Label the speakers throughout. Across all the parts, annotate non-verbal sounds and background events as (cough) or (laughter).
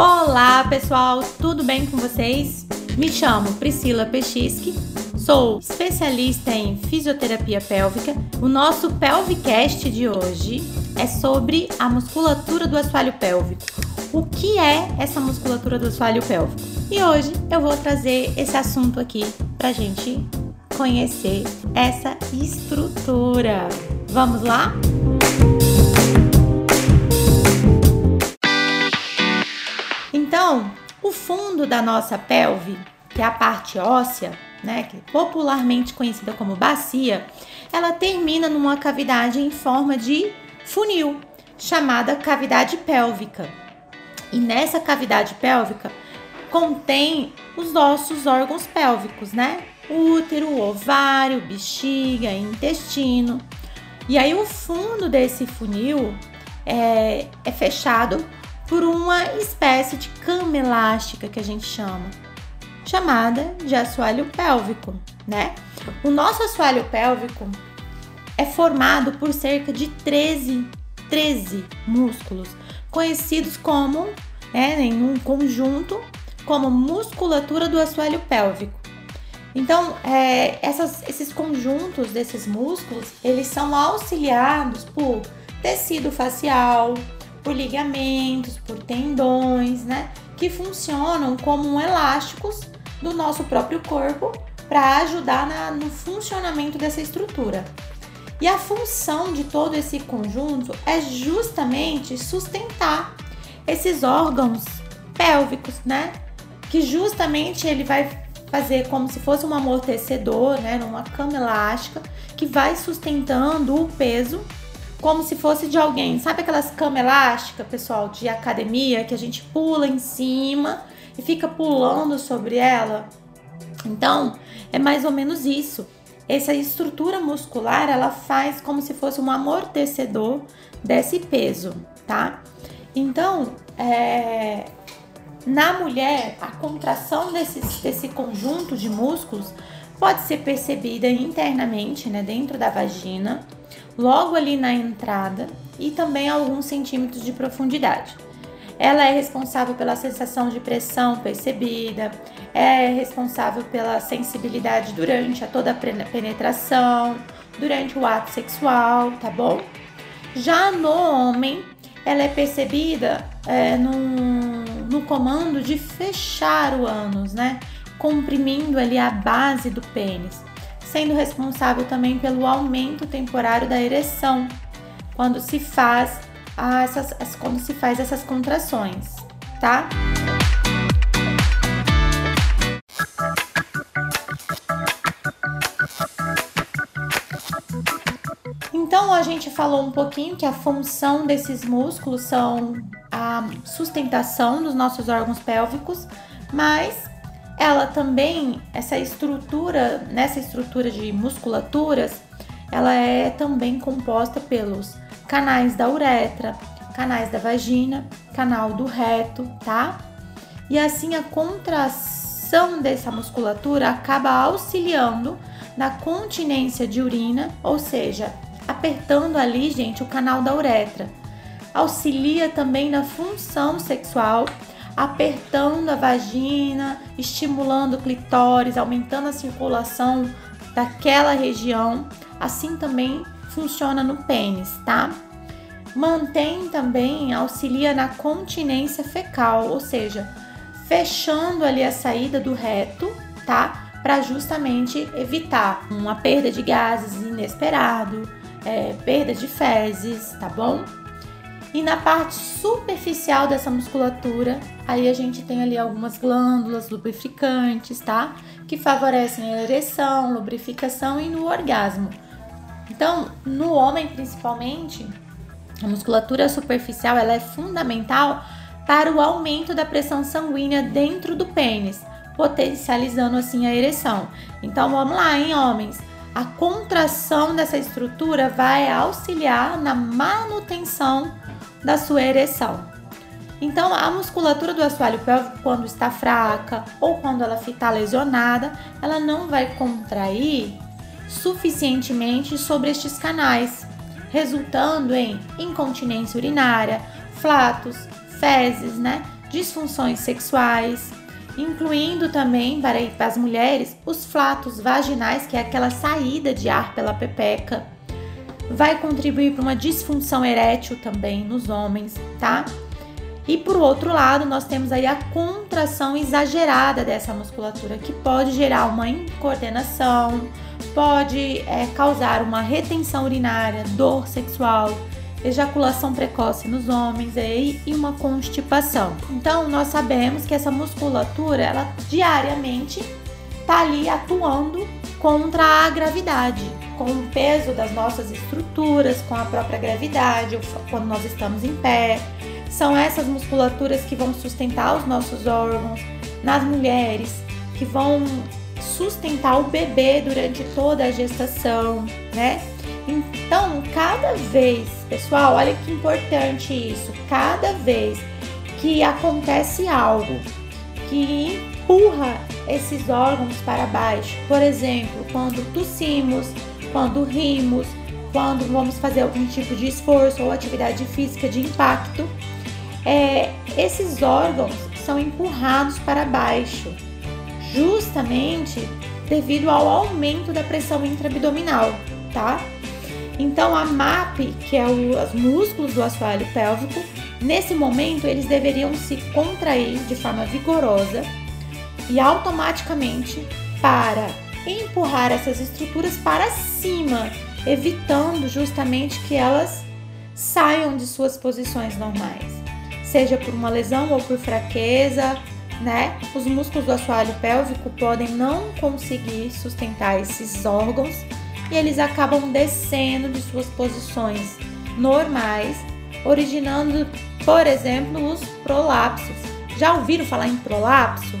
Speaker 1: Olá, pessoal, tudo bem com vocês? Me chamo Priscila Pechisky, sou especialista em fisioterapia pélvica. O nosso Pelvicast de hoje é sobre a musculatura do assoalho pélvico. O que é essa musculatura do assoalho pélvico? E hoje eu vou trazer esse assunto aqui pra gente conhecer essa estrutura. Vamos lá? Então, o fundo da nossa pelve, que é a parte óssea, né, que é popularmente conhecida como bacia, ela termina numa cavidade em forma de funil, chamada cavidade pélvica. E nessa cavidade pélvica contém os nossos órgãos pélvicos, né? Útero, ovário, bexiga, intestino. E aí o fundo desse funil é, é fechado por uma espécie de cama elástica que a gente chama, chamada de assoalho pélvico, né? O nosso assoalho pélvico é formado por cerca de 13, 13 músculos, conhecidos como, né, em um conjunto, como musculatura do assoalho pélvico. Então, é, essas, esses conjuntos desses músculos, eles são auxiliados por tecido facial, por ligamentos, por tendões, né? Que funcionam como elásticos do nosso próprio corpo para ajudar na, no funcionamento dessa estrutura. E a função de todo esse conjunto é justamente sustentar esses órgãos pélvicos, né? Que justamente ele vai fazer como se fosse um amortecedor, né? Uma cama elástica que vai sustentando o peso como se fosse de alguém. Sabe aquelas camas elásticas, pessoal, de academia, que a gente pula em cima e fica pulando sobre ela? Então, é mais ou menos isso. Essa estrutura muscular, ela faz como se fosse um amortecedor desse peso, tá? Então, é, na mulher, a contração desse, desse conjunto de músculos pode ser percebida internamente, né, dentro da vagina, logo ali na entrada e também alguns centímetros de profundidade. Ela é responsável pela sensação de pressão percebida, é responsável pela sensibilidade durante a toda a penetração, durante o ato sexual, tá bom? Já no homem, ela é percebida é, no, no comando de fechar o ânus, né? Comprimindo ali a base do pênis sendo responsável também pelo aumento temporário da ereção quando se faz essas, quando se faz essas contrações, tá? Então a gente falou um pouquinho que a função desses músculos são a sustentação dos nossos órgãos pélvicos, mas ela também, essa estrutura, nessa estrutura de musculaturas, ela é também composta pelos canais da uretra, canais da vagina, canal do reto, tá? E assim a contração dessa musculatura acaba auxiliando na continência de urina, ou seja, apertando ali, gente, o canal da uretra. Auxilia também na função sexual apertando a vagina, estimulando o clitóris, aumentando a circulação daquela região. Assim também funciona no pênis, tá? Mantém também, auxilia na continência fecal, ou seja, fechando ali a saída do reto, tá? Para justamente evitar uma perda de gases inesperado, é, perda de fezes, tá bom? E na parte superficial dessa musculatura, aí a gente tem ali algumas glândulas lubrificantes, tá? Que favorecem a ereção, lubrificação e no orgasmo. Então, no homem principalmente, a musculatura superficial ela é fundamental para o aumento da pressão sanguínea dentro do pênis, potencializando assim a ereção. Então, vamos lá, hein, homens? A contração dessa estrutura vai auxiliar na manutenção da sua ereção. Então, a musculatura do assoalho pélvico, quando está fraca ou quando ela está lesionada, ela não vai contrair suficientemente sobre estes canais, resultando em incontinência urinária, flatos, fezes, né? disfunções sexuais, incluindo também para as mulheres os flatos vaginais, que é aquela saída de ar pela pepeca. Vai contribuir para uma disfunção erétil também nos homens, tá? E por outro lado, nós temos aí a contração exagerada dessa musculatura, que pode gerar uma incoordenação, pode é, causar uma retenção urinária, dor sexual, ejaculação precoce nos homens aí, e uma constipação. Então, nós sabemos que essa musculatura, ela diariamente está ali atuando contra a gravidade, com o peso das nossas estruturas, com a própria gravidade, quando nós estamos em pé são essas musculaturas que vão sustentar os nossos órgãos nas mulheres, que vão sustentar o bebê durante toda a gestação, né? Então, cada vez, pessoal, olha que importante isso, cada vez que acontece algo que empurra esses órgãos para baixo, por exemplo, quando tossimos, quando rimos, quando vamos fazer algum tipo de esforço ou atividade física de impacto, é, esses órgãos são empurrados para baixo, justamente devido ao aumento da pressão intraabdominal, tá? Então a MAP, que é o, os músculos do assoalho pélvico, nesse momento eles deveriam se contrair de forma vigorosa e automaticamente para empurrar essas estruturas para cima, evitando justamente que elas saiam de suas posições normais seja por uma lesão ou por fraqueza, né? Os músculos do assoalho pélvico podem não conseguir sustentar esses órgãos e eles acabam descendo de suas posições normais, originando, por exemplo, os prolapsos. Já ouviram falar em prolapso?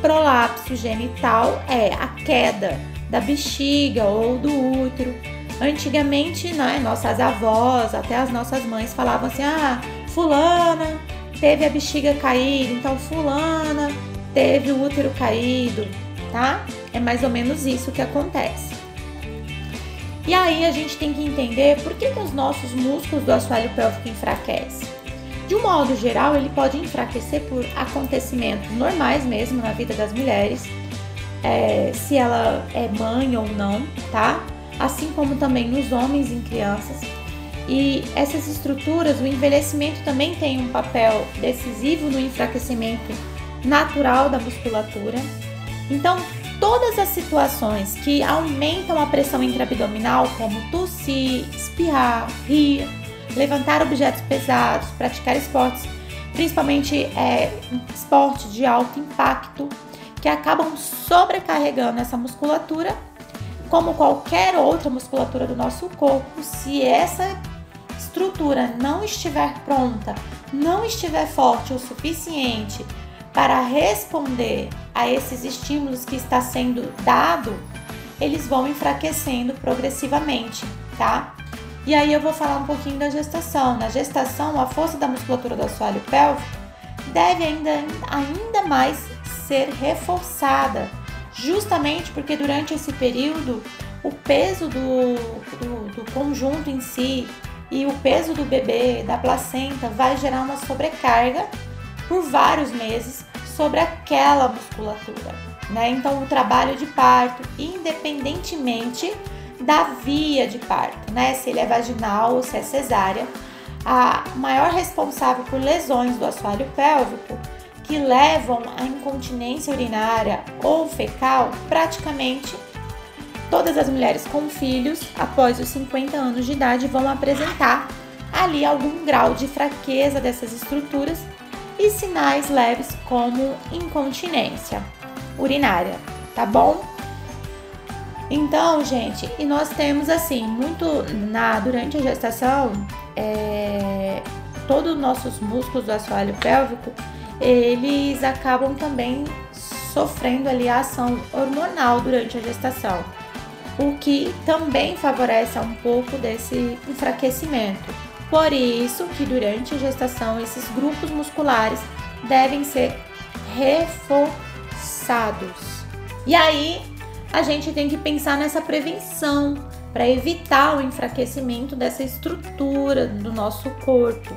Speaker 1: Prolapso genital é a queda da bexiga ou do útero. Antigamente, né, nossas avós, até as nossas mães falavam assim: ah, fulana teve a bexiga caída, então fulana teve o útero caído, tá? É mais ou menos isso que acontece. E aí a gente tem que entender por que, que os nossos músculos do assoalho pélvico enfraquecem. De um modo geral, ele pode enfraquecer por acontecimentos normais mesmo na vida das mulheres, é, se ela é mãe ou não, tá? Assim como também nos homens e em crianças. E essas estruturas, o envelhecimento também tem um papel decisivo no enfraquecimento natural da musculatura. Então, todas as situações que aumentam a pressão intraabdominal, como tossir, espirrar, rir, levantar objetos pesados, praticar esportes, principalmente é, esportes de alto impacto, que acabam sobrecarregando essa musculatura, como qualquer outra musculatura do nosso corpo, se essa estrutura não estiver pronta, não estiver forte o suficiente para responder a esses estímulos que está sendo dado, eles vão enfraquecendo progressivamente, tá? E aí eu vou falar um pouquinho da gestação. Na gestação, a força da musculatura do assoalho pélvico deve ainda, ainda mais ser reforçada, justamente porque durante esse período o peso do, do, do conjunto em si, e o peso do bebê, da placenta, vai gerar uma sobrecarga por vários meses sobre aquela musculatura, né? Então, o trabalho de parto, independentemente da via de parto, né? Se ele é vaginal ou se é cesárea, a maior responsável por lesões do assoalho pélvico que levam à incontinência urinária ou fecal, praticamente Todas as mulheres com filhos após os 50 anos de idade vão apresentar ali algum grau de fraqueza dessas estruturas e sinais leves como incontinência urinária, tá bom? Então, gente, e nós temos assim, muito na durante a gestação, é, todos os nossos músculos do assoalho pélvico, eles acabam também sofrendo ali a ação hormonal durante a gestação o que também favorece um pouco desse enfraquecimento. Por isso que durante a gestação esses grupos musculares devem ser reforçados. E aí a gente tem que pensar nessa prevenção para evitar o enfraquecimento dessa estrutura do nosso corpo.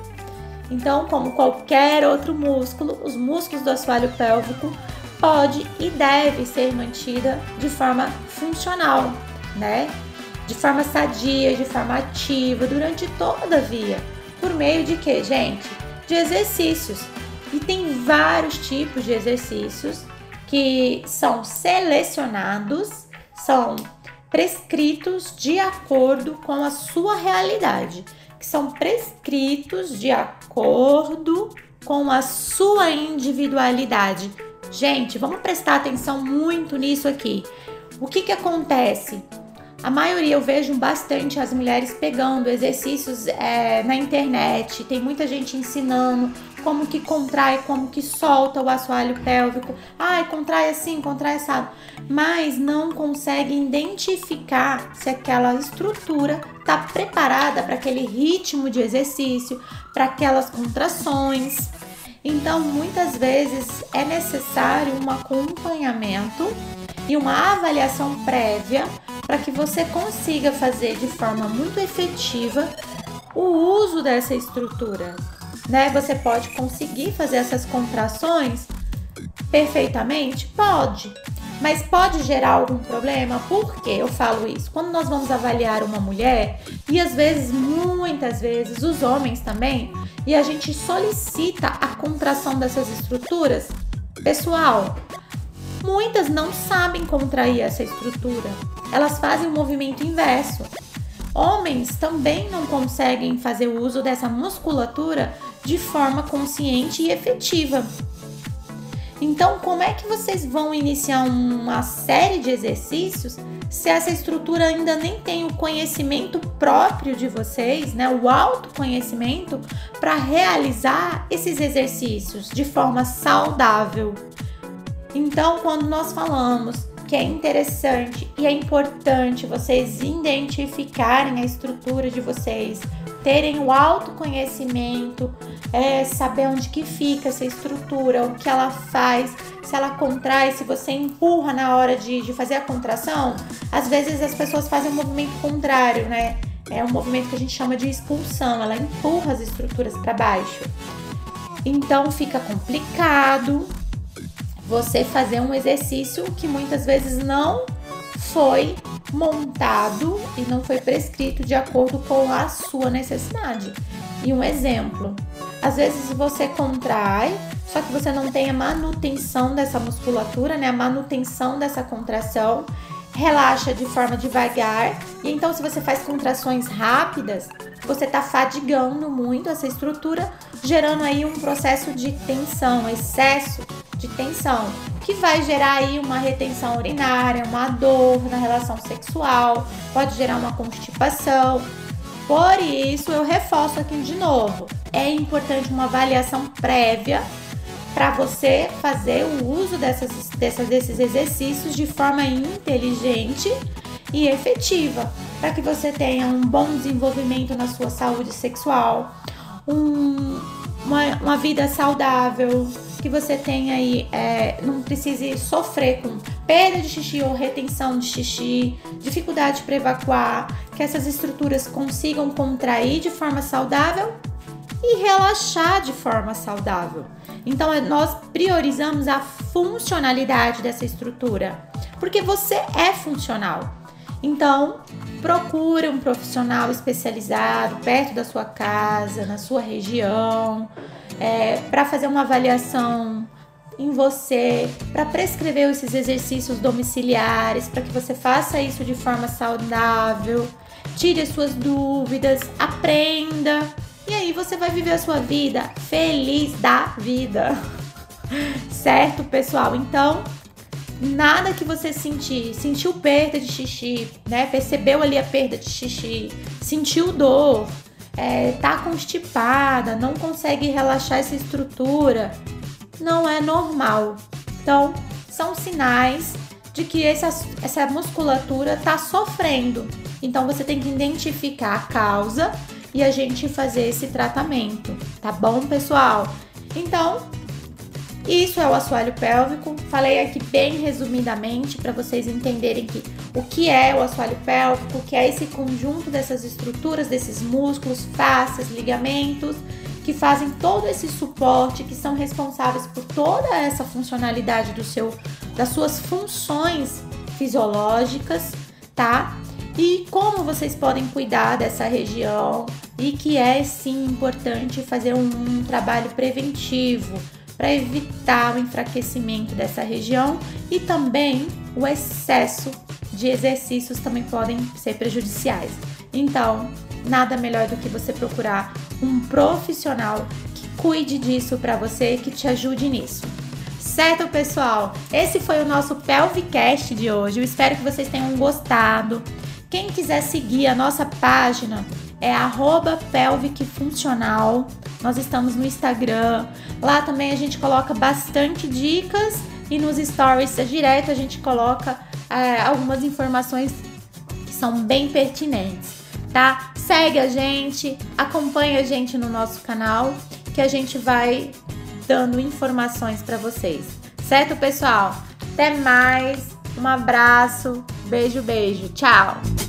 Speaker 1: Então, como qualquer outro músculo, os músculos do assoalho pélvico pode e deve ser mantida de forma funcional, né? De forma sadia, de forma ativa durante toda a via. Por meio de quê, gente? De exercícios. E tem vários tipos de exercícios que são selecionados, são prescritos de acordo com a sua realidade, que são prescritos de acordo com a sua individualidade. Gente, vamos prestar atenção muito nisso aqui. O que que acontece? A maioria eu vejo bastante as mulheres pegando exercícios é, na internet, tem muita gente ensinando como que contrai, como que solta o assoalho pélvico. Ai, contrai assim, contrai assado. Mas não consegue identificar se aquela estrutura está preparada para aquele ritmo de exercício, para aquelas contrações. Então, muitas vezes é necessário um acompanhamento e uma avaliação prévia para que você consiga fazer de forma muito efetiva o uso dessa estrutura né? Você pode conseguir fazer essas contrações perfeitamente? Pode. Mas pode gerar algum problema? Por que eu falo isso? Quando nós vamos avaliar uma mulher, e às vezes, muitas vezes, os homens também, e a gente solicita a contração dessas estruturas, pessoal, muitas não sabem contrair essa estrutura. Elas fazem o movimento inverso. Homens também não conseguem fazer o uso dessa musculatura de forma consciente e efetiva. Então, como é que vocês vão iniciar uma série de exercícios se essa estrutura ainda nem tem o conhecimento próprio de vocês, né, o autoconhecimento para realizar esses exercícios de forma saudável? Então, quando nós falamos que é interessante e é importante vocês identificarem a estrutura de vocês, terem o autoconhecimento, é, saber onde que fica essa estrutura, o que ela faz, se ela contrai, se você empurra na hora de, de fazer a contração. Às vezes as pessoas fazem um movimento contrário, né? É um movimento que a gente chama de expulsão, ela empurra as estruturas para baixo. Então fica complicado você fazer um exercício que muitas vezes não foi montado e não foi prescrito de acordo com a sua necessidade. E um exemplo, às vezes você contrai, só que você não tem a manutenção dessa musculatura, né? A manutenção dessa contração, relaxa de forma devagar. E então, se você faz contrações rápidas, você está fadigando muito essa estrutura, gerando aí um processo de tensão, excesso de tensão, que vai gerar aí uma retenção urinária, uma dor na relação sexual, pode gerar uma constipação. Por isso, eu reforço aqui de novo: é importante uma avaliação prévia para você fazer o uso dessas, dessas, desses exercícios de forma inteligente e efetiva, para que você tenha um bom desenvolvimento na sua saúde sexual, um, uma, uma vida saudável, que você tenha aí, é, não precise sofrer com perda de xixi ou retenção de xixi, dificuldade para evacuar, que essas estruturas consigam contrair de forma saudável e relaxar de forma saudável. Então, é, nós priorizamos a funcionalidade dessa estrutura, porque você é funcional. Então, procure um profissional especializado perto da sua casa, na sua região, é, para fazer uma avaliação em você, para prescrever esses exercícios domiciliares, para que você faça isso de forma saudável, tire as suas dúvidas, aprenda e aí você vai viver a sua vida feliz da vida. (laughs) certo, pessoal? Então, nada que você sentir, sentiu perda de xixi, né? Percebeu ali a perda de xixi, sentiu dor, é, tá constipada, não consegue relaxar essa estrutura, não é normal. Então, são sinais de que essa, essa musculatura tá sofrendo. Então, você tem que identificar a causa e a gente fazer esse tratamento, tá bom, pessoal? Então, isso é o assoalho pélvico. Falei aqui bem resumidamente para vocês entenderem que o que é o assoalho pélvico, que é esse conjunto dessas estruturas, desses músculos, fáscias, ligamentos que fazem todo esse suporte, que são responsáveis por toda essa funcionalidade do seu das suas funções fisiológicas, tá? E como vocês podem cuidar dessa região e que é sim importante fazer um, um trabalho preventivo para evitar o enfraquecimento dessa região e também o excesso de exercícios também podem ser prejudiciais. Então, nada melhor do que você procurar um profissional que cuide disso para você, que te ajude nisso. Certo, pessoal? Esse foi o nosso Pelvicast de hoje. Eu espero que vocês tenham gostado. Quem quiser seguir a nossa página é pelvicfuncional. Nós estamos no Instagram. Lá também a gente coloca bastante dicas e nos stories direto a gente coloca é, algumas informações que são bem pertinentes, tá? Segue a gente, acompanha a gente no nosso canal que a gente vai dando informações para vocês. Certo, pessoal? Até mais. Um abraço. Beijo, beijo. Tchau.